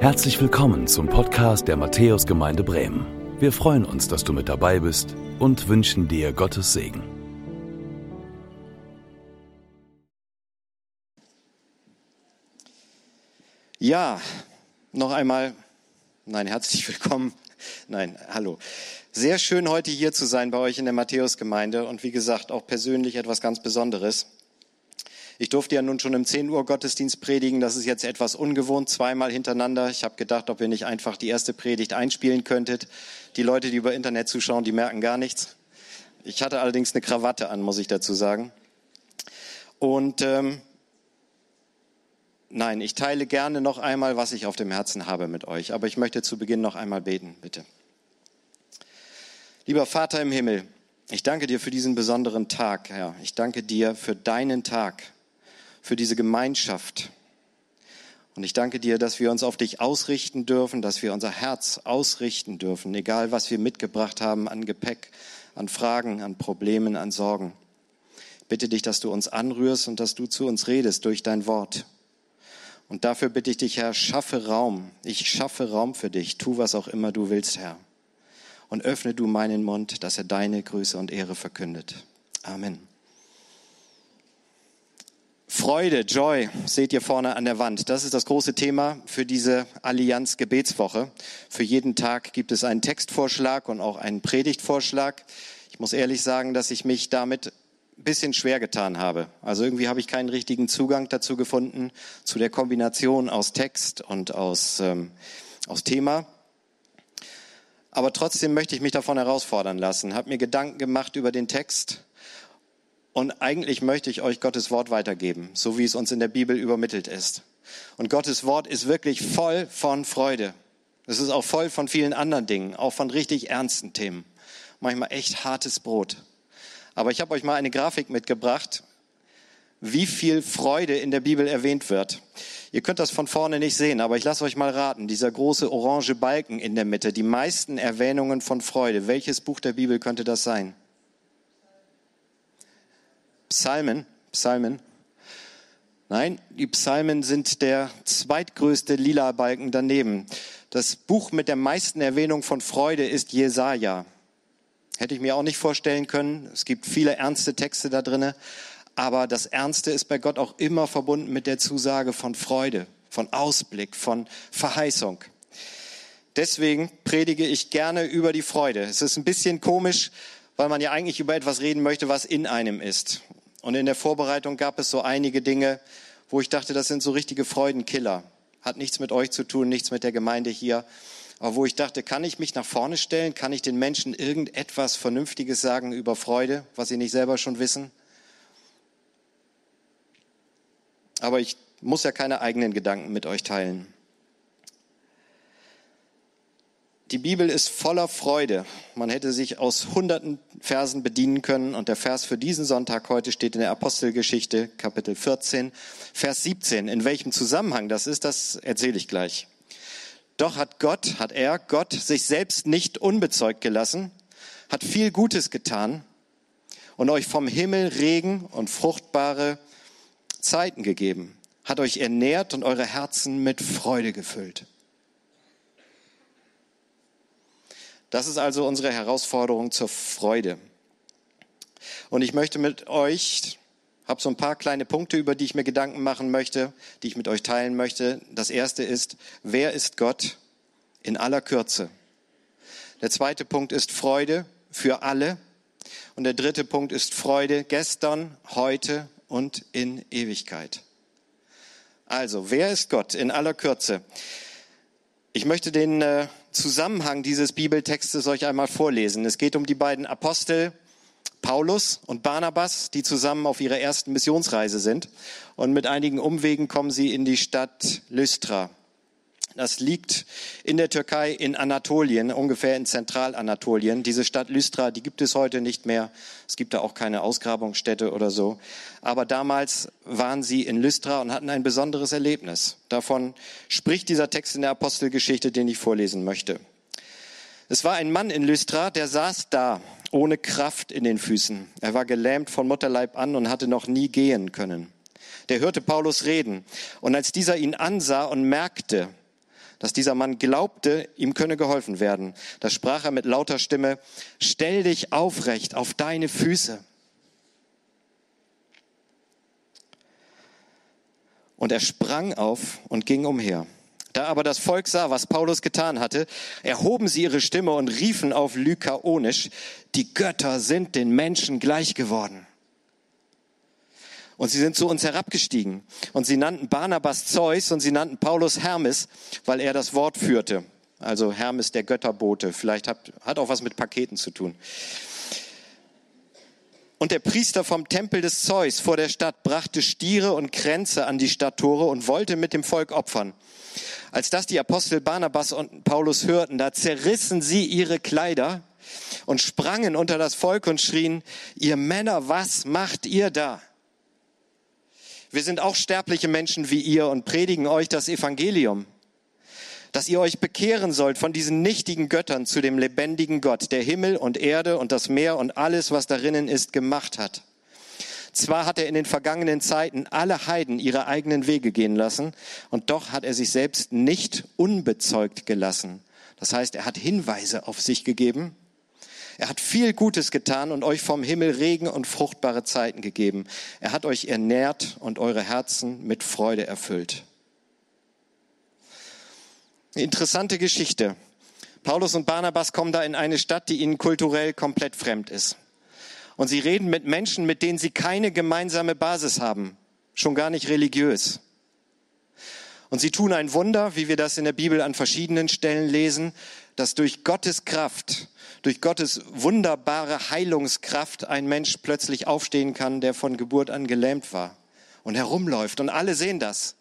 Herzlich willkommen zum Podcast der Matthäusgemeinde Bremen. Wir freuen uns, dass du mit dabei bist und wünschen dir Gottes Segen. Ja, noch einmal, nein, herzlich willkommen. Nein, hallo. Sehr schön heute hier zu sein bei euch in der Matthäusgemeinde und wie gesagt auch persönlich etwas ganz Besonderes. Ich durfte ja nun schon im 10 Uhr Gottesdienst predigen. Das ist jetzt etwas ungewohnt, zweimal hintereinander. Ich habe gedacht, ob ihr nicht einfach die erste Predigt einspielen könntet. Die Leute, die über Internet zuschauen, die merken gar nichts. Ich hatte allerdings eine Krawatte an, muss ich dazu sagen. Und ähm, nein, ich teile gerne noch einmal, was ich auf dem Herzen habe mit euch. Aber ich möchte zu Beginn noch einmal beten, bitte. Lieber Vater im Himmel, ich danke dir für diesen besonderen Tag, Herr. Ich danke dir für deinen Tag für diese Gemeinschaft. Und ich danke dir, dass wir uns auf dich ausrichten dürfen, dass wir unser Herz ausrichten dürfen, egal was wir mitgebracht haben an Gepäck, an Fragen, an Problemen, an Sorgen. Bitte dich, dass du uns anrührst und dass du zu uns redest durch dein Wort. Und dafür bitte ich dich, Herr, schaffe Raum. Ich schaffe Raum für dich. Tu, was auch immer du willst, Herr. Und öffne du meinen Mund, dass er deine Größe und Ehre verkündet. Amen. Freude, Joy, seht ihr vorne an der Wand. Das ist das große Thema für diese Allianz Gebetswoche. Für jeden Tag gibt es einen Textvorschlag und auch einen Predigtvorschlag. Ich muss ehrlich sagen, dass ich mich damit ein bisschen schwer getan habe. Also irgendwie habe ich keinen richtigen Zugang dazu gefunden, zu der Kombination aus Text und aus, ähm, aus Thema. Aber trotzdem möchte ich mich davon herausfordern lassen, habe mir Gedanken gemacht über den Text und eigentlich möchte ich euch Gottes Wort weitergeben, so wie es uns in der Bibel übermittelt ist. Und Gottes Wort ist wirklich voll von Freude. Es ist auch voll von vielen anderen Dingen, auch von richtig ernsten Themen. Manchmal echt hartes Brot. Aber ich habe euch mal eine Grafik mitgebracht, wie viel Freude in der Bibel erwähnt wird. Ihr könnt das von vorne nicht sehen, aber ich lasse euch mal raten. Dieser große orange Balken in der Mitte, die meisten Erwähnungen von Freude. Welches Buch der Bibel könnte das sein? Psalmen, Psalmen. Nein, die Psalmen sind der zweitgrößte lila Balken daneben. Das Buch mit der meisten Erwähnung von Freude ist Jesaja. Hätte ich mir auch nicht vorstellen können. Es gibt viele ernste Texte da drinne, aber das Ernste ist bei Gott auch immer verbunden mit der Zusage von Freude, von Ausblick, von Verheißung. Deswegen predige ich gerne über die Freude. Es ist ein bisschen komisch, weil man ja eigentlich über etwas reden möchte, was in einem ist. Und in der Vorbereitung gab es so einige Dinge, wo ich dachte, das sind so richtige Freudenkiller. Hat nichts mit euch zu tun, nichts mit der Gemeinde hier. Aber wo ich dachte, kann ich mich nach vorne stellen? Kann ich den Menschen irgendetwas Vernünftiges sagen über Freude, was sie nicht selber schon wissen? Aber ich muss ja keine eigenen Gedanken mit euch teilen. Die Bibel ist voller Freude. Man hätte sich aus hunderten Versen bedienen können. Und der Vers für diesen Sonntag heute steht in der Apostelgeschichte, Kapitel 14, Vers 17. In welchem Zusammenhang das ist, das erzähle ich gleich. Doch hat Gott, hat er, Gott sich selbst nicht unbezeugt gelassen, hat viel Gutes getan und euch vom Himmel Regen und fruchtbare Zeiten gegeben, hat euch ernährt und eure Herzen mit Freude gefüllt. Das ist also unsere Herausforderung zur Freude. Und ich möchte mit euch, habe so ein paar kleine Punkte, über die ich mir Gedanken machen möchte, die ich mit euch teilen möchte. Das erste ist, wer ist Gott in aller Kürze? Der zweite Punkt ist Freude für alle. Und der dritte Punkt ist Freude gestern, heute und in Ewigkeit. Also, wer ist Gott in aller Kürze? Ich möchte den äh, Zusammenhang dieses Bibeltextes euch einmal vorlesen. Es geht um die beiden Apostel Paulus und Barnabas, die zusammen auf ihrer ersten Missionsreise sind. Und mit einigen Umwegen kommen sie in die Stadt Lystra. Das liegt in der Türkei in Anatolien, ungefähr in Zentralanatolien. Diese Stadt Lystra, die gibt es heute nicht mehr. Es gibt da auch keine Ausgrabungsstätte oder so. Aber damals waren sie in Lystra und hatten ein besonderes Erlebnis. Davon spricht dieser Text in der Apostelgeschichte, den ich vorlesen möchte. Es war ein Mann in Lystra, der saß da, ohne Kraft in den Füßen. Er war gelähmt von Mutterleib an und hatte noch nie gehen können. Der hörte Paulus reden. Und als dieser ihn ansah und merkte, dass dieser Mann glaubte, ihm könne geholfen werden. Da sprach er mit lauter Stimme, stell dich aufrecht auf deine Füße. Und er sprang auf und ging umher. Da aber das Volk sah, was Paulus getan hatte, erhoben sie ihre Stimme und riefen auf Lykaonisch, die Götter sind den Menschen gleich geworden. Und sie sind zu uns herabgestiegen. Und sie nannten Barnabas Zeus und sie nannten Paulus Hermes, weil er das Wort führte. Also Hermes, der Götterbote. Vielleicht hat, hat auch was mit Paketen zu tun. Und der Priester vom Tempel des Zeus vor der Stadt brachte Stiere und Kränze an die Stadttore und wollte mit dem Volk opfern. Als das die Apostel Barnabas und Paulus hörten, da zerrissen sie ihre Kleider und sprangen unter das Volk und schrien, ihr Männer, was macht ihr da? Wir sind auch sterbliche Menschen wie ihr und predigen euch das Evangelium, dass ihr euch bekehren sollt von diesen nichtigen Göttern zu dem lebendigen Gott, der Himmel und Erde und das Meer und alles, was darinnen ist, gemacht hat. Zwar hat er in den vergangenen Zeiten alle Heiden ihre eigenen Wege gehen lassen, und doch hat er sich selbst nicht unbezeugt gelassen. Das heißt, er hat Hinweise auf sich gegeben, er hat viel Gutes getan und euch vom Himmel Regen und fruchtbare Zeiten gegeben. Er hat euch ernährt und eure Herzen mit Freude erfüllt. Eine interessante Geschichte. Paulus und Barnabas kommen da in eine Stadt, die ihnen kulturell komplett fremd ist. Und sie reden mit Menschen, mit denen sie keine gemeinsame Basis haben, schon gar nicht religiös. Und sie tun ein Wunder, wie wir das in der Bibel an verschiedenen Stellen lesen, dass durch Gottes Kraft durch Gottes wunderbare Heilungskraft ein Mensch plötzlich aufstehen kann, der von Geburt an gelähmt war und herumläuft. Und alle sehen das.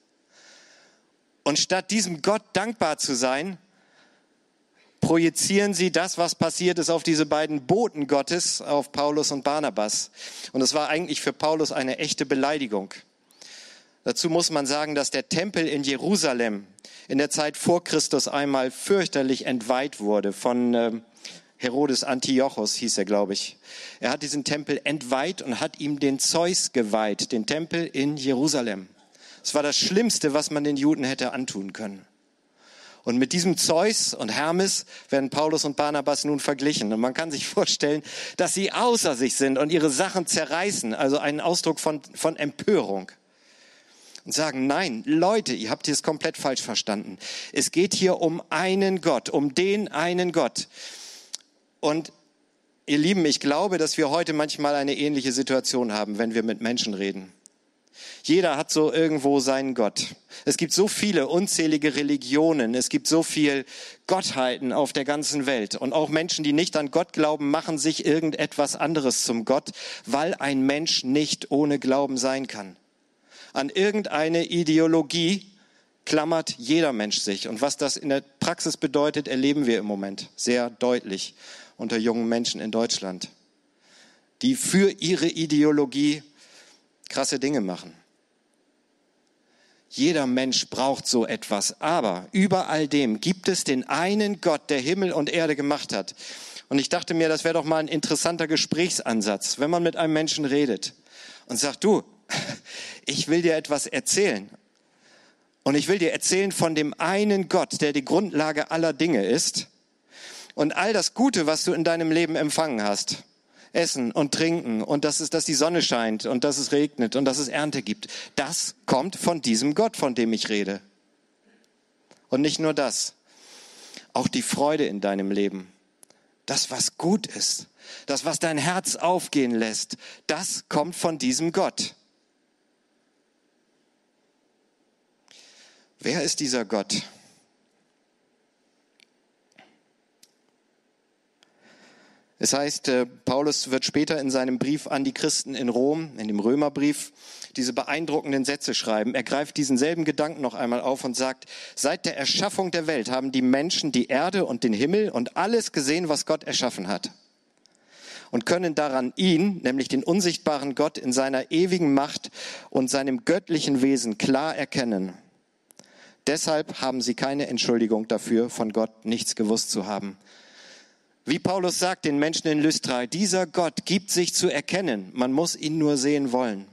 Und statt diesem Gott dankbar zu sein, projizieren sie das, was passiert ist, auf diese beiden Boten Gottes, auf Paulus und Barnabas. Und es war eigentlich für Paulus eine echte Beleidigung. Dazu muss man sagen, dass der Tempel in Jerusalem in der Zeit vor Christus einmal fürchterlich entweiht wurde von ähm, Herodes Antiochos hieß er, glaube ich. Er hat diesen Tempel entweiht und hat ihm den Zeus geweiht, den Tempel in Jerusalem. Es war das Schlimmste, was man den Juden hätte antun können. Und mit diesem Zeus und Hermes werden Paulus und Barnabas nun verglichen. Und man kann sich vorstellen, dass sie außer sich sind und ihre Sachen zerreißen, also einen Ausdruck von, von Empörung. Und sagen, nein, Leute, ihr habt es komplett falsch verstanden. Es geht hier um einen Gott, um den einen Gott. Und ihr Lieben, ich glaube, dass wir heute manchmal eine ähnliche Situation haben, wenn wir mit Menschen reden. Jeder hat so irgendwo seinen Gott. Es gibt so viele unzählige Religionen, es gibt so viel Gottheiten auf der ganzen Welt. Und auch Menschen, die nicht an Gott glauben, machen sich irgendetwas anderes zum Gott, weil ein Mensch nicht ohne Glauben sein kann. An irgendeine Ideologie klammert jeder Mensch sich. Und was das in der Praxis bedeutet, erleben wir im Moment sehr deutlich unter jungen Menschen in Deutschland, die für ihre Ideologie krasse Dinge machen. Jeder Mensch braucht so etwas, aber über all dem gibt es den einen Gott, der Himmel und Erde gemacht hat. Und ich dachte mir, das wäre doch mal ein interessanter Gesprächsansatz, wenn man mit einem Menschen redet und sagt, du, ich will dir etwas erzählen. Und ich will dir erzählen von dem einen Gott, der die Grundlage aller Dinge ist und all das Gute, was du in deinem Leben empfangen hast, Essen und Trinken und dass es, dass die Sonne scheint und dass es regnet und dass es Ernte gibt, das kommt von diesem Gott, von dem ich rede. Und nicht nur das, auch die Freude in deinem Leben, das, was gut ist, das, was dein Herz aufgehen lässt, das kommt von diesem Gott. Wer ist dieser Gott? Es heißt, äh, Paulus wird später in seinem Brief an die Christen in Rom, in dem Römerbrief, diese beeindruckenden Sätze schreiben. Er greift diesen selben Gedanken noch einmal auf und sagt, seit der Erschaffung der Welt haben die Menschen die Erde und den Himmel und alles gesehen, was Gott erschaffen hat. Und können daran ihn, nämlich den unsichtbaren Gott in seiner ewigen Macht und seinem göttlichen Wesen klar erkennen. Deshalb haben sie keine Entschuldigung dafür, von Gott nichts gewusst zu haben. Wie Paulus sagt den Menschen in Lystra, dieser Gott gibt sich zu erkennen, man muss ihn nur sehen wollen.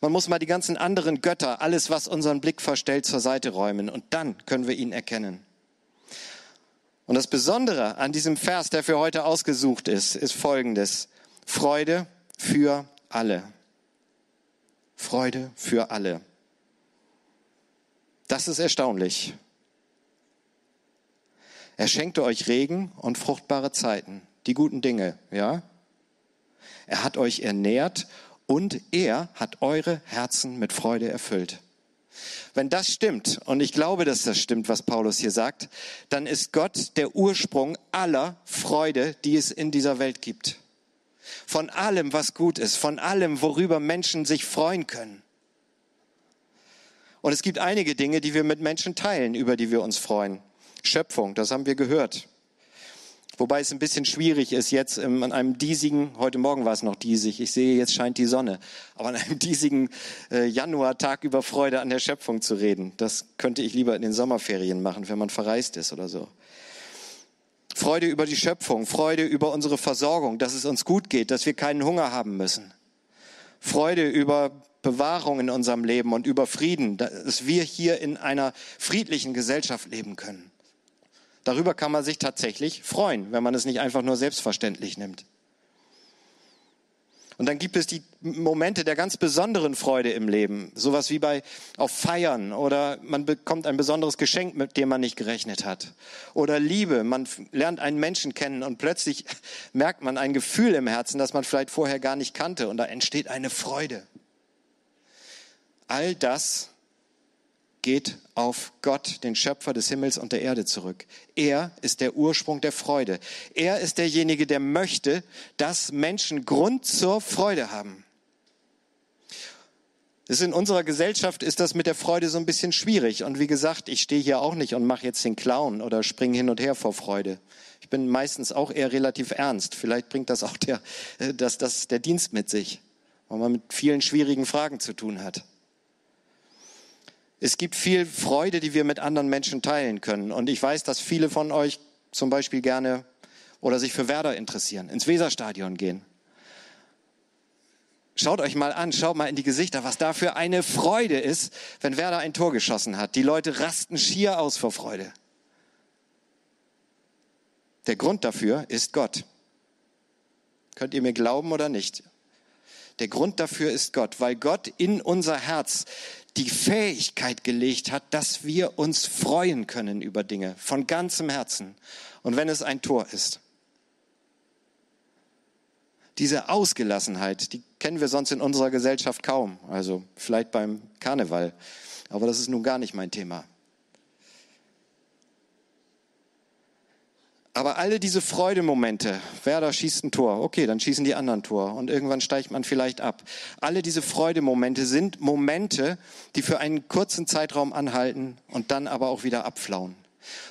Man muss mal die ganzen anderen Götter, alles, was unseren Blick verstellt, zur Seite räumen. Und dann können wir ihn erkennen. Und das Besondere an diesem Vers, der für heute ausgesucht ist, ist folgendes. Freude für alle. Freude für alle. Das ist erstaunlich. Er schenkte euch Regen und fruchtbare Zeiten, die guten Dinge, ja? Er hat euch ernährt und er hat eure Herzen mit Freude erfüllt. Wenn das stimmt, und ich glaube, dass das stimmt, was Paulus hier sagt, dann ist Gott der Ursprung aller Freude, die es in dieser Welt gibt. Von allem, was gut ist, von allem, worüber Menschen sich freuen können. Und es gibt einige Dinge, die wir mit Menschen teilen, über die wir uns freuen. Schöpfung, das haben wir gehört. Wobei es ein bisschen schwierig ist, jetzt an einem diesigen, heute Morgen war es noch diesig, ich sehe, jetzt scheint die Sonne, aber an einem diesigen äh, Januartag über Freude an der Schöpfung zu reden. Das könnte ich lieber in den Sommerferien machen, wenn man verreist ist oder so. Freude über die Schöpfung, Freude über unsere Versorgung, dass es uns gut geht, dass wir keinen Hunger haben müssen. Freude über Bewahrung in unserem Leben und über Frieden, dass wir hier in einer friedlichen Gesellschaft leben können. Darüber kann man sich tatsächlich freuen, wenn man es nicht einfach nur selbstverständlich nimmt. Und dann gibt es die Momente der ganz besonderen Freude im Leben. Sowas wie bei auf Feiern oder man bekommt ein besonderes Geschenk, mit dem man nicht gerechnet hat. Oder Liebe. Man lernt einen Menschen kennen und plötzlich merkt man ein Gefühl im Herzen, das man vielleicht vorher gar nicht kannte. Und da entsteht eine Freude. All das geht auf Gott, den Schöpfer des Himmels und der Erde zurück. Er ist der Ursprung der Freude. Er ist derjenige, der möchte, dass Menschen Grund zur Freude haben. Das in unserer Gesellschaft ist das mit der Freude so ein bisschen schwierig. Und wie gesagt, ich stehe hier auch nicht und mache jetzt den Clown oder springe hin und her vor Freude. Ich bin meistens auch eher relativ ernst. Vielleicht bringt das auch der, äh, das, das, der Dienst mit sich, weil man mit vielen schwierigen Fragen zu tun hat. Es gibt viel Freude, die wir mit anderen Menschen teilen können. Und ich weiß, dass viele von euch zum Beispiel gerne oder sich für Werder interessieren, ins Weserstadion gehen. Schaut euch mal an, schaut mal in die Gesichter, was da für eine Freude ist, wenn Werder ein Tor geschossen hat. Die Leute rasten schier aus vor Freude. Der Grund dafür ist Gott. Könnt ihr mir glauben oder nicht? Der Grund dafür ist Gott, weil Gott in unser Herz die Fähigkeit gelegt hat, dass wir uns freuen können über Dinge von ganzem Herzen. Und wenn es ein Tor ist. Diese Ausgelassenheit, die kennen wir sonst in unserer Gesellschaft kaum. Also vielleicht beim Karneval. Aber das ist nun gar nicht mein Thema. Aber alle diese Freudemomente, Werder schießt ein Tor, okay, dann schießen die anderen Tor und irgendwann steigt man vielleicht ab. Alle diese Freudemomente sind Momente, die für einen kurzen Zeitraum anhalten und dann aber auch wieder abflauen.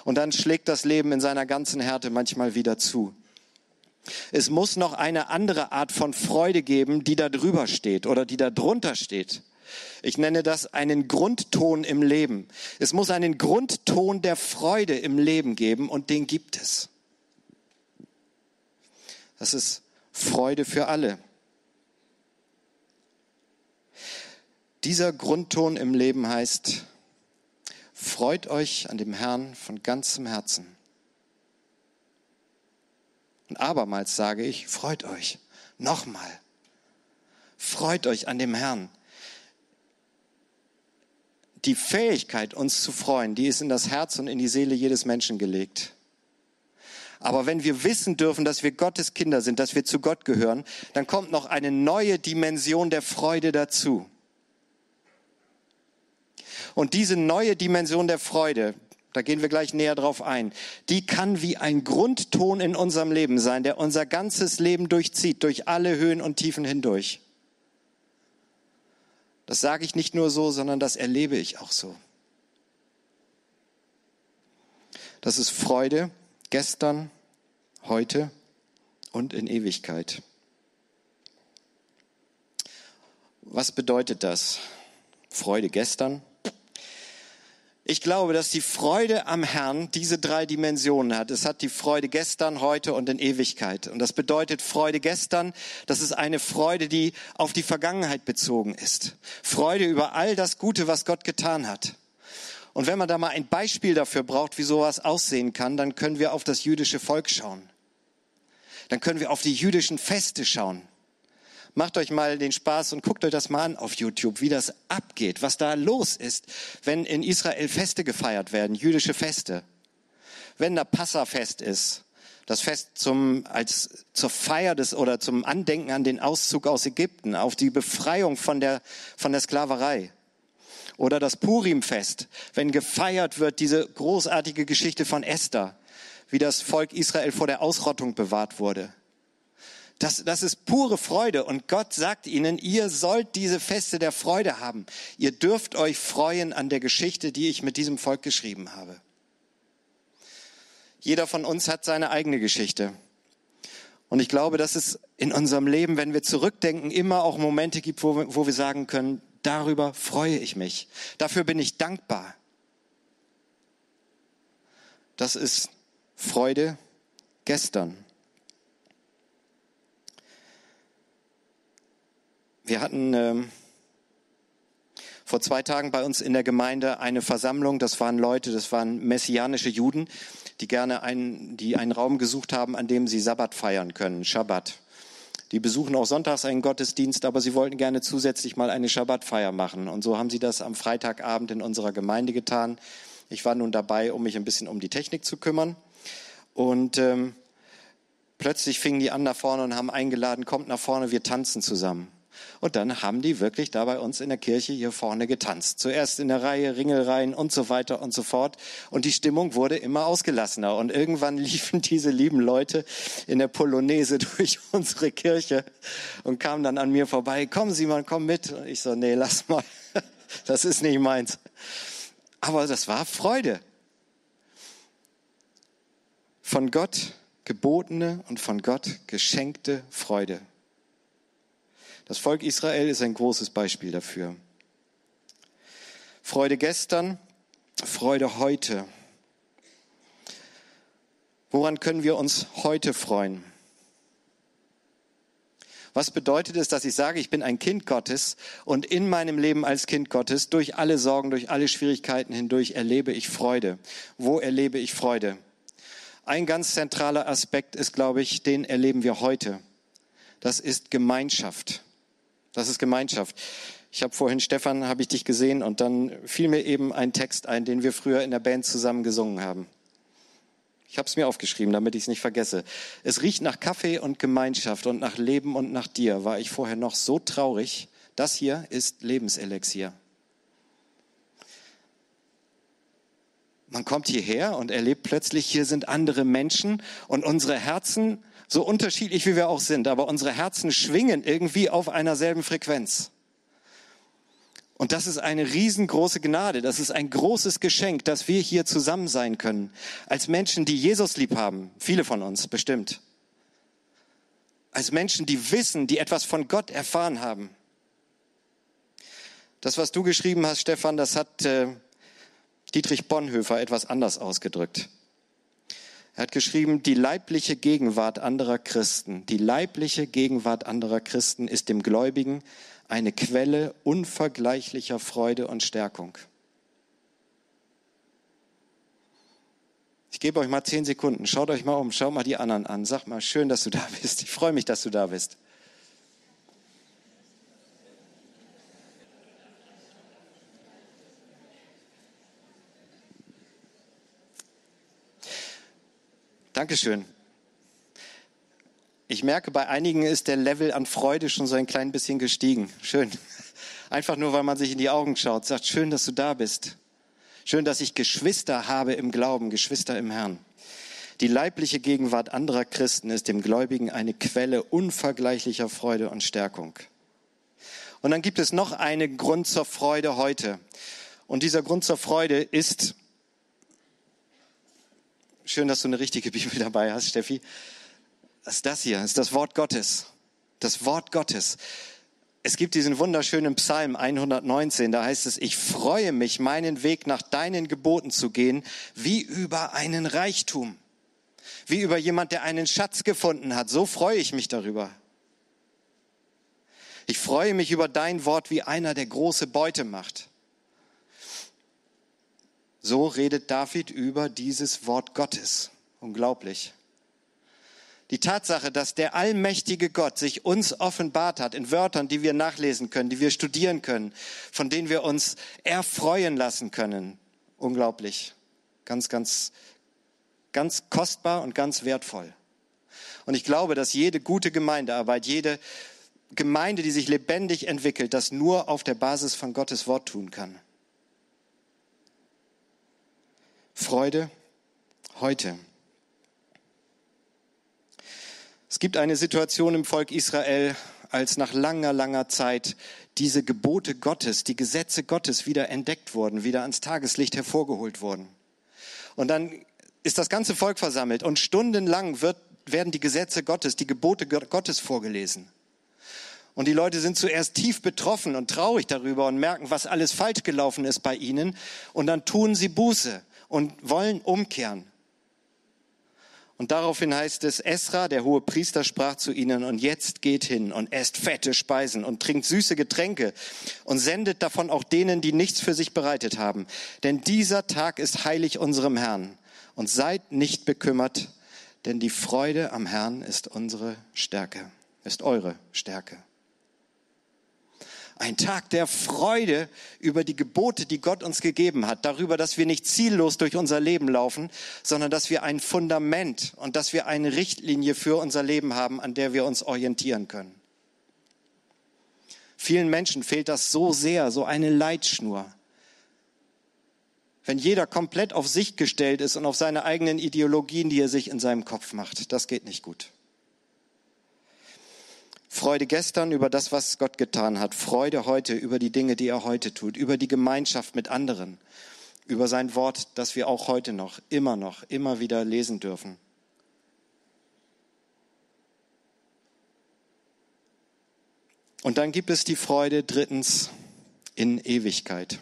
Und dann schlägt das Leben in seiner ganzen Härte manchmal wieder zu. Es muss noch eine andere Art von Freude geben, die da drüber steht oder die da drunter steht. Ich nenne das einen Grundton im Leben. Es muss einen Grundton der Freude im Leben geben und den gibt es. Das ist Freude für alle. Dieser Grundton im Leben heißt, freut euch an dem Herrn von ganzem Herzen. Und abermals sage ich, freut euch. Nochmal. Freut euch an dem Herrn. Die Fähigkeit, uns zu freuen, die ist in das Herz und in die Seele jedes Menschen gelegt. Aber wenn wir wissen dürfen, dass wir Gottes Kinder sind, dass wir zu Gott gehören, dann kommt noch eine neue Dimension der Freude dazu. Und diese neue Dimension der Freude, da gehen wir gleich näher drauf ein, die kann wie ein Grundton in unserem Leben sein, der unser ganzes Leben durchzieht, durch alle Höhen und Tiefen hindurch. Das sage ich nicht nur so, sondern das erlebe ich auch so. Das ist Freude, gestern, heute und in Ewigkeit. Was bedeutet das? Freude gestern? Ich glaube, dass die Freude am Herrn diese drei Dimensionen hat. Es hat die Freude gestern, heute und in Ewigkeit. Und das bedeutet Freude gestern, das ist eine Freude, die auf die Vergangenheit bezogen ist. Freude über all das Gute, was Gott getan hat. Und wenn man da mal ein Beispiel dafür braucht, wie sowas aussehen kann, dann können wir auf das jüdische Volk schauen. Dann können wir auf die jüdischen Feste schauen. Macht euch mal den Spaß und guckt euch das mal an auf YouTube, wie das abgeht, was da los ist, wenn in Israel Feste gefeiert werden, jüdische Feste. Wenn da Passafest ist, das Fest zum, als, zur Feier des oder zum Andenken an den Auszug aus Ägypten, auf die Befreiung von der, von der Sklaverei. Oder das Purimfest, wenn gefeiert wird, diese großartige Geschichte von Esther, wie das Volk Israel vor der Ausrottung bewahrt wurde. Das, das ist pure Freude. Und Gott sagt ihnen, ihr sollt diese Feste der Freude haben. Ihr dürft euch freuen an der Geschichte, die ich mit diesem Volk geschrieben habe. Jeder von uns hat seine eigene Geschichte. Und ich glaube, dass es in unserem Leben, wenn wir zurückdenken, immer auch Momente gibt, wo wir, wo wir sagen können, darüber freue ich mich. Dafür bin ich dankbar. Das ist Freude gestern. Wir hatten ähm, vor zwei Tagen bei uns in der Gemeinde eine Versammlung. Das waren Leute, das waren messianische Juden, die gerne einen, die einen Raum gesucht haben, an dem sie Sabbat feiern können, Schabbat. Die besuchen auch sonntags einen Gottesdienst, aber sie wollten gerne zusätzlich mal eine Schabbatfeier machen. Und so haben sie das am Freitagabend in unserer Gemeinde getan. Ich war nun dabei, um mich ein bisschen um die Technik zu kümmern. Und ähm, plötzlich fingen die an nach vorne und haben eingeladen, kommt nach vorne, wir tanzen zusammen. Und dann haben die wirklich da bei uns in der Kirche hier vorne getanzt. Zuerst in der Reihe, Ringelreihen und so weiter und so fort. Und die Stimmung wurde immer ausgelassener. Und irgendwann liefen diese lieben Leute in der Polonaise durch unsere Kirche und kamen dann an mir vorbei. Komm, Simon, komm mit. Und ich so, nee, lass mal. Das ist nicht meins. Aber das war Freude. Von Gott gebotene und von Gott geschenkte Freude. Das Volk Israel ist ein großes Beispiel dafür. Freude gestern, Freude heute. Woran können wir uns heute freuen? Was bedeutet es, dass ich sage, ich bin ein Kind Gottes und in meinem Leben als Kind Gottes durch alle Sorgen, durch alle Schwierigkeiten hindurch erlebe ich Freude? Wo erlebe ich Freude? Ein ganz zentraler Aspekt ist, glaube ich, den erleben wir heute. Das ist Gemeinschaft. Das ist Gemeinschaft. Ich habe vorhin, Stefan, habe ich dich gesehen und dann fiel mir eben ein Text ein, den wir früher in der Band zusammen gesungen haben. Ich habe es mir aufgeschrieben, damit ich es nicht vergesse. Es riecht nach Kaffee und Gemeinschaft und nach Leben und nach dir. War ich vorher noch so traurig? Das hier ist Lebenselixier. Man kommt hierher und erlebt plötzlich, hier sind andere Menschen und unsere Herzen so unterschiedlich wie wir auch sind, aber unsere Herzen schwingen irgendwie auf einer selben Frequenz. Und das ist eine riesengroße Gnade, das ist ein großes Geschenk, dass wir hier zusammen sein können, als Menschen, die Jesus lieb haben, viele von uns bestimmt. Als Menschen, die wissen, die etwas von Gott erfahren haben. Das, was du geschrieben hast, Stefan, das hat äh, Dietrich Bonhoeffer etwas anders ausgedrückt. Er hat geschrieben, die leibliche Gegenwart anderer Christen, die leibliche Gegenwart anderer Christen ist dem Gläubigen eine Quelle unvergleichlicher Freude und Stärkung. Ich gebe euch mal zehn Sekunden. Schaut euch mal um, schaut mal die anderen an. Sag mal, schön, dass du da bist. Ich freue mich, dass du da bist. Dankeschön. Ich merke, bei einigen ist der Level an Freude schon so ein klein bisschen gestiegen. Schön. Einfach nur, weil man sich in die Augen schaut, sagt, schön, dass du da bist. Schön, dass ich Geschwister habe im Glauben, Geschwister im Herrn. Die leibliche Gegenwart anderer Christen ist dem Gläubigen eine Quelle unvergleichlicher Freude und Stärkung. Und dann gibt es noch einen Grund zur Freude heute. Und dieser Grund zur Freude ist Schön, dass du eine richtige Bibel dabei hast, Steffi. Das ist das hier, ist das Wort Gottes. Das Wort Gottes. es gibt diesen wunderschönen Psalm 119, da heißt es, ich freue mich, meinen Weg nach deinen Geboten zu gehen, wie über einen Reichtum, wie über jemand, der einen Schatz gefunden hat. So freue ich mich darüber. Ich freue mich über dein Wort wie einer, der große Beute macht. So redet David über dieses Wort Gottes. Unglaublich. Die Tatsache, dass der allmächtige Gott sich uns offenbart hat in Wörtern, die wir nachlesen können, die wir studieren können, von denen wir uns erfreuen lassen können. Unglaublich. Ganz, ganz, ganz kostbar und ganz wertvoll. Und ich glaube, dass jede gute Gemeindearbeit, jede Gemeinde, die sich lebendig entwickelt, das nur auf der Basis von Gottes Wort tun kann. Freude heute. Es gibt eine Situation im Volk Israel, als nach langer, langer Zeit diese Gebote Gottes, die Gesetze Gottes wieder entdeckt wurden, wieder ans Tageslicht hervorgeholt wurden. Und dann ist das ganze Volk versammelt und stundenlang wird, werden die Gesetze Gottes, die Gebote Gottes vorgelesen. Und die Leute sind zuerst tief betroffen und traurig darüber und merken, was alles falsch gelaufen ist bei ihnen. Und dann tun sie Buße und wollen umkehren. Und daraufhin heißt es, Esra, der hohe Priester, sprach zu ihnen, und jetzt geht hin und esst fette Speisen und trinkt süße Getränke und sendet davon auch denen, die nichts für sich bereitet haben. Denn dieser Tag ist heilig unserem Herrn. Und seid nicht bekümmert, denn die Freude am Herrn ist unsere Stärke, ist eure Stärke. Ein Tag der Freude über die Gebote, die Gott uns gegeben hat, darüber, dass wir nicht ziellos durch unser Leben laufen, sondern dass wir ein Fundament und dass wir eine Richtlinie für unser Leben haben, an der wir uns orientieren können. Vielen Menschen fehlt das so sehr, so eine Leitschnur. Wenn jeder komplett auf sich gestellt ist und auf seine eigenen Ideologien, die er sich in seinem Kopf macht, das geht nicht gut. Freude gestern über das, was Gott getan hat. Freude heute über die Dinge, die er heute tut, über die Gemeinschaft mit anderen, über sein Wort, das wir auch heute noch, immer noch, immer wieder lesen dürfen. Und dann gibt es die Freude drittens in Ewigkeit.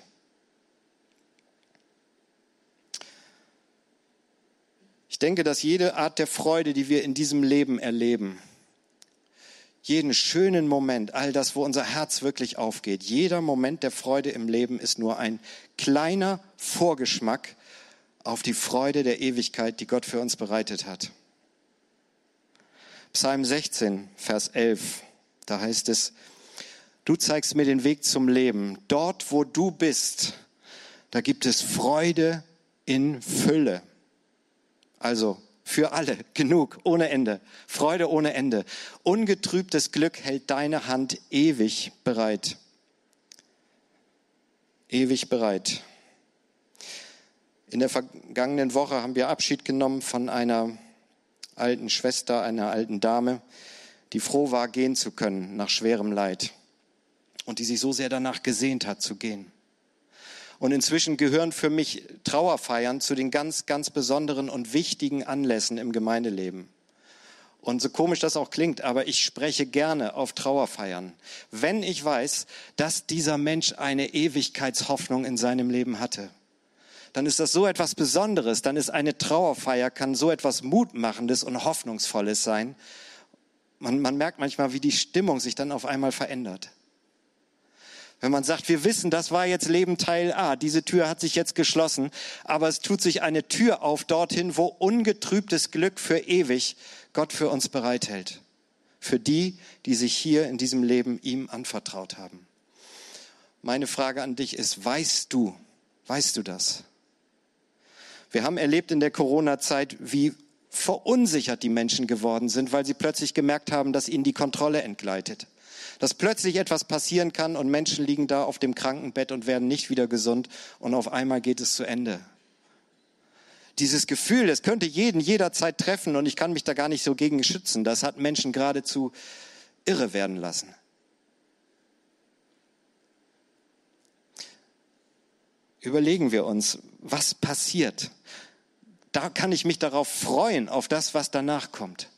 Ich denke, dass jede Art der Freude, die wir in diesem Leben erleben, jeden schönen Moment, all das, wo unser Herz wirklich aufgeht, jeder Moment der Freude im Leben ist nur ein kleiner Vorgeschmack auf die Freude der Ewigkeit, die Gott für uns bereitet hat. Psalm 16, Vers 11, da heißt es, du zeigst mir den Weg zum Leben. Dort, wo du bist, da gibt es Freude in Fülle. Also für alle, genug, ohne Ende, Freude ohne Ende. Ungetrübtes Glück hält deine Hand ewig bereit. Ewig bereit. In der vergangenen Woche haben wir Abschied genommen von einer alten Schwester, einer alten Dame, die froh war, gehen zu können nach schwerem Leid und die sich so sehr danach gesehnt hat zu gehen. Und inzwischen gehören für mich Trauerfeiern zu den ganz, ganz besonderen und wichtigen Anlässen im Gemeindeleben. Und so komisch das auch klingt, aber ich spreche gerne auf Trauerfeiern, wenn ich weiß, dass dieser Mensch eine Ewigkeitshoffnung in seinem Leben hatte. Dann ist das so etwas Besonderes, dann ist eine Trauerfeier, kann so etwas Mutmachendes und Hoffnungsvolles sein. Man, man merkt manchmal, wie die Stimmung sich dann auf einmal verändert. Wenn man sagt, wir wissen, das war jetzt Leben Teil A, diese Tür hat sich jetzt geschlossen, aber es tut sich eine Tür auf dorthin, wo ungetrübtes Glück für ewig Gott für uns bereithält. Für die, die sich hier in diesem Leben ihm anvertraut haben. Meine Frage an dich ist, weißt du, weißt du das? Wir haben erlebt in der Corona-Zeit, wie verunsichert die Menschen geworden sind, weil sie plötzlich gemerkt haben, dass ihnen die Kontrolle entgleitet dass plötzlich etwas passieren kann und Menschen liegen da auf dem Krankenbett und werden nicht wieder gesund und auf einmal geht es zu Ende. Dieses Gefühl, es könnte jeden jederzeit treffen und ich kann mich da gar nicht so gegen schützen, das hat Menschen geradezu irre werden lassen. Überlegen wir uns, was passiert. Da kann ich mich darauf freuen, auf das, was danach kommt.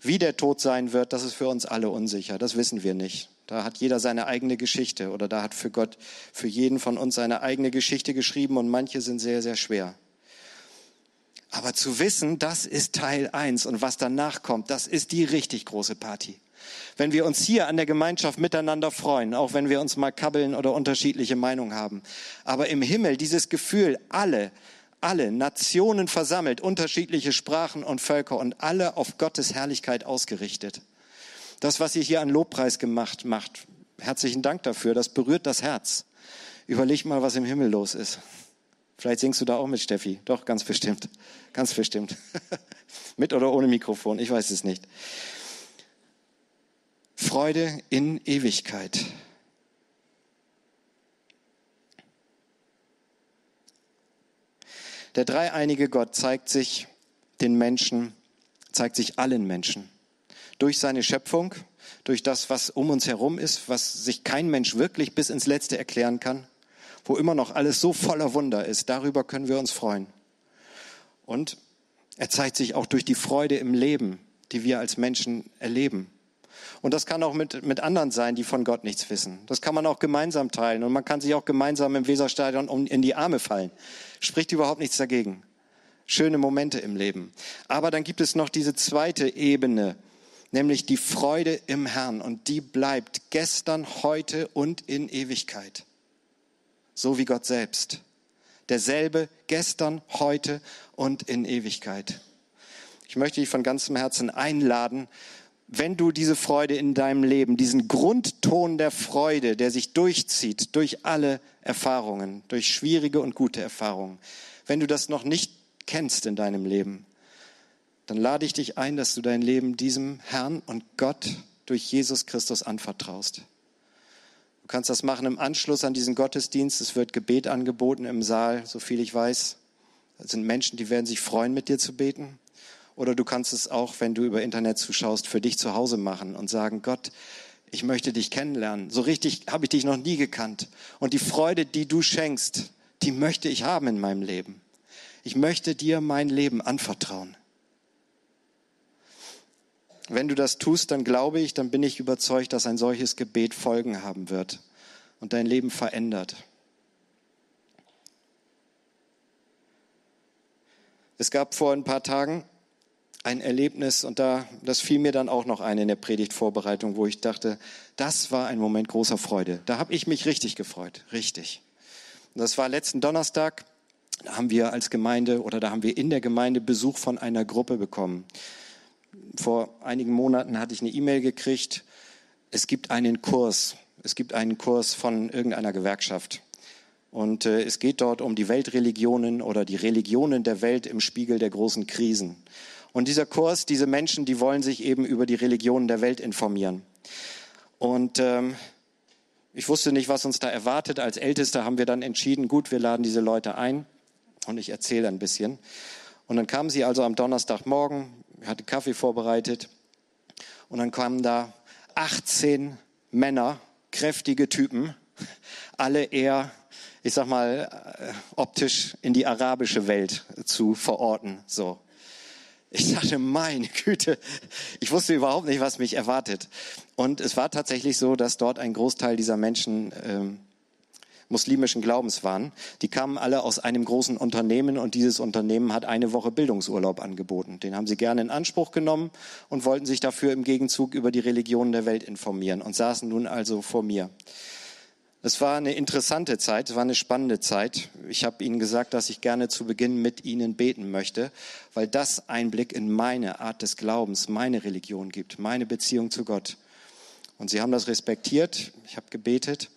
Wie der Tod sein wird, das ist für uns alle unsicher. Das wissen wir nicht. Da hat jeder seine eigene Geschichte oder da hat für Gott, für jeden von uns seine eigene Geschichte geschrieben und manche sind sehr, sehr schwer. Aber zu wissen, das ist Teil eins und was danach kommt, das ist die richtig große Party. Wenn wir uns hier an der Gemeinschaft miteinander freuen, auch wenn wir uns mal kabbeln oder unterschiedliche Meinungen haben. Aber im Himmel dieses Gefühl, alle, alle Nationen versammelt, unterschiedliche Sprachen und Völker und alle auf Gottes Herrlichkeit ausgerichtet. Das, was ihr hier an Lobpreis gemacht macht, herzlichen Dank dafür, das berührt das Herz. Überleg mal, was im Himmel los ist. Vielleicht singst du da auch mit, Steffi. Doch, ganz bestimmt. Ganz bestimmt. mit oder ohne Mikrofon, ich weiß es nicht. Freude in Ewigkeit. Der dreieinige Gott zeigt sich den Menschen, zeigt sich allen Menschen. Durch seine Schöpfung, durch das, was um uns herum ist, was sich kein Mensch wirklich bis ins Letzte erklären kann, wo immer noch alles so voller Wunder ist. Darüber können wir uns freuen. Und er zeigt sich auch durch die Freude im Leben, die wir als Menschen erleben. Und das kann auch mit, mit anderen sein, die von Gott nichts wissen. Das kann man auch gemeinsam teilen. Und man kann sich auch gemeinsam im Weserstadion in die Arme fallen. Spricht überhaupt nichts dagegen. Schöne Momente im Leben. Aber dann gibt es noch diese zweite Ebene, nämlich die Freude im Herrn. Und die bleibt gestern, heute und in Ewigkeit. So wie Gott selbst. Derselbe gestern, heute und in Ewigkeit. Ich möchte dich von ganzem Herzen einladen, wenn du diese Freude in deinem Leben, diesen Grundton der Freude, der sich durchzieht durch alle Erfahrungen, durch schwierige und gute Erfahrungen, wenn du das noch nicht kennst in deinem Leben, dann lade ich dich ein, dass du dein Leben diesem Herrn und Gott durch Jesus Christus anvertraust. Du kannst das machen im Anschluss an diesen Gottesdienst. Es wird Gebet angeboten im Saal, so viel ich weiß. Es sind Menschen, die werden sich freuen, mit dir zu beten. Oder du kannst es auch, wenn du über Internet zuschaust, für dich zu Hause machen und sagen, Gott, ich möchte dich kennenlernen. So richtig habe ich dich noch nie gekannt. Und die Freude, die du schenkst, die möchte ich haben in meinem Leben. Ich möchte dir mein Leben anvertrauen. Wenn du das tust, dann glaube ich, dann bin ich überzeugt, dass ein solches Gebet Folgen haben wird und dein Leben verändert. Es gab vor ein paar Tagen ein Erlebnis und da, das fiel mir dann auch noch ein in der Predigtvorbereitung, wo ich dachte, das war ein Moment großer Freude. Da habe ich mich richtig gefreut, richtig. Und das war letzten Donnerstag, da haben wir als Gemeinde oder da haben wir in der Gemeinde Besuch von einer Gruppe bekommen. Vor einigen Monaten hatte ich eine E-Mail gekriegt, es gibt einen Kurs, es gibt einen Kurs von irgendeiner Gewerkschaft. Und äh, es geht dort um die Weltreligionen oder die Religionen der Welt im Spiegel der großen Krisen. Und dieser Kurs, diese Menschen, die wollen sich eben über die Religionen der Welt informieren. Und ähm, ich wusste nicht, was uns da erwartet. Als Ältester haben wir dann entschieden, gut, wir laden diese Leute ein und ich erzähle ein bisschen. Und dann kamen sie also am Donnerstagmorgen, ich hatte Kaffee vorbereitet und dann kamen da 18 Männer, kräftige Typen, alle eher, ich sag mal, äh, optisch in die arabische Welt zu verorten, so. Ich dachte, meine Güte, ich wusste überhaupt nicht, was mich erwartet. Und es war tatsächlich so, dass dort ein Großteil dieser Menschen ähm, muslimischen Glaubens waren. Die kamen alle aus einem großen Unternehmen und dieses Unternehmen hat eine Woche Bildungsurlaub angeboten. Den haben sie gerne in Anspruch genommen und wollten sich dafür im Gegenzug über die Religionen der Welt informieren und saßen nun also vor mir. Es war eine interessante Zeit, es war eine spannende Zeit. Ich habe Ihnen gesagt, dass ich gerne zu Beginn mit Ihnen beten möchte, weil das Einblick in meine Art des Glaubens, meine Religion gibt, meine Beziehung zu Gott. Und Sie haben das respektiert, ich habe gebetet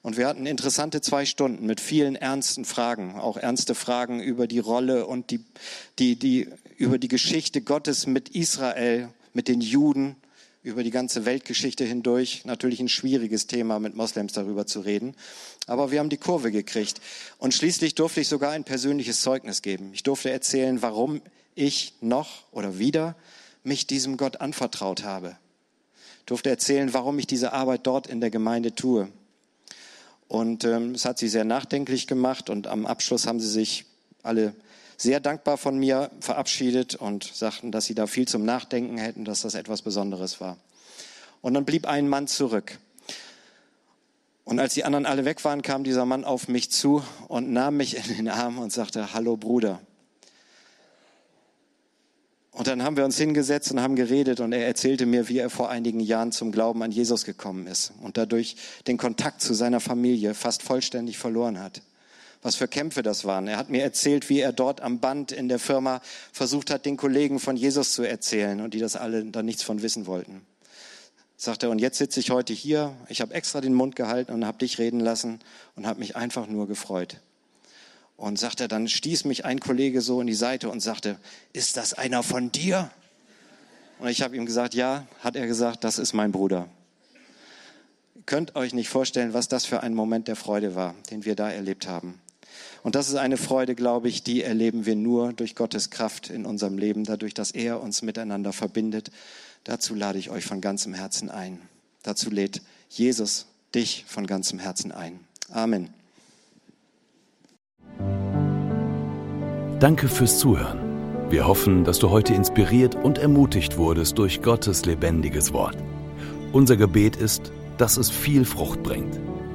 und wir hatten interessante zwei Stunden mit vielen ernsten Fragen, auch ernste Fragen über die Rolle und die, die, die, über die Geschichte Gottes mit Israel, mit den Juden, über die ganze Weltgeschichte hindurch. Natürlich ein schwieriges Thema, mit Moslems darüber zu reden. Aber wir haben die Kurve gekriegt. Und schließlich durfte ich sogar ein persönliches Zeugnis geben. Ich durfte erzählen, warum ich noch oder wieder mich diesem Gott anvertraut habe. Ich durfte erzählen, warum ich diese Arbeit dort in der Gemeinde tue. Und ähm, es hat sie sehr nachdenklich gemacht und am Abschluss haben sie sich alle sehr dankbar von mir verabschiedet und sagten, dass sie da viel zum Nachdenken hätten, dass das etwas Besonderes war. Und dann blieb ein Mann zurück. Und als die anderen alle weg waren, kam dieser Mann auf mich zu und nahm mich in den Arm und sagte, hallo Bruder. Und dann haben wir uns hingesetzt und haben geredet und er erzählte mir, wie er vor einigen Jahren zum Glauben an Jesus gekommen ist und dadurch den Kontakt zu seiner Familie fast vollständig verloren hat. Was für Kämpfe das waren. Er hat mir erzählt, wie er dort am Band in der Firma versucht hat, den Kollegen von Jesus zu erzählen und die das alle da nichts von wissen wollten. Sagt er, und jetzt sitze ich heute hier, ich habe extra den Mund gehalten und habe dich reden lassen und habe mich einfach nur gefreut. Und sagt er, dann stieß mich ein Kollege so in die Seite und sagte, ist das einer von dir? Und ich habe ihm gesagt, ja, hat er gesagt, das ist mein Bruder. Könnt euch nicht vorstellen, was das für ein Moment der Freude war, den wir da erlebt haben. Und das ist eine Freude, glaube ich, die erleben wir nur durch Gottes Kraft in unserem Leben, dadurch, dass er uns miteinander verbindet. Dazu lade ich euch von ganzem Herzen ein. Dazu lädt Jesus dich von ganzem Herzen ein. Amen. Danke fürs Zuhören. Wir hoffen, dass du heute inspiriert und ermutigt wurdest durch Gottes lebendiges Wort. Unser Gebet ist, dass es viel Frucht bringt.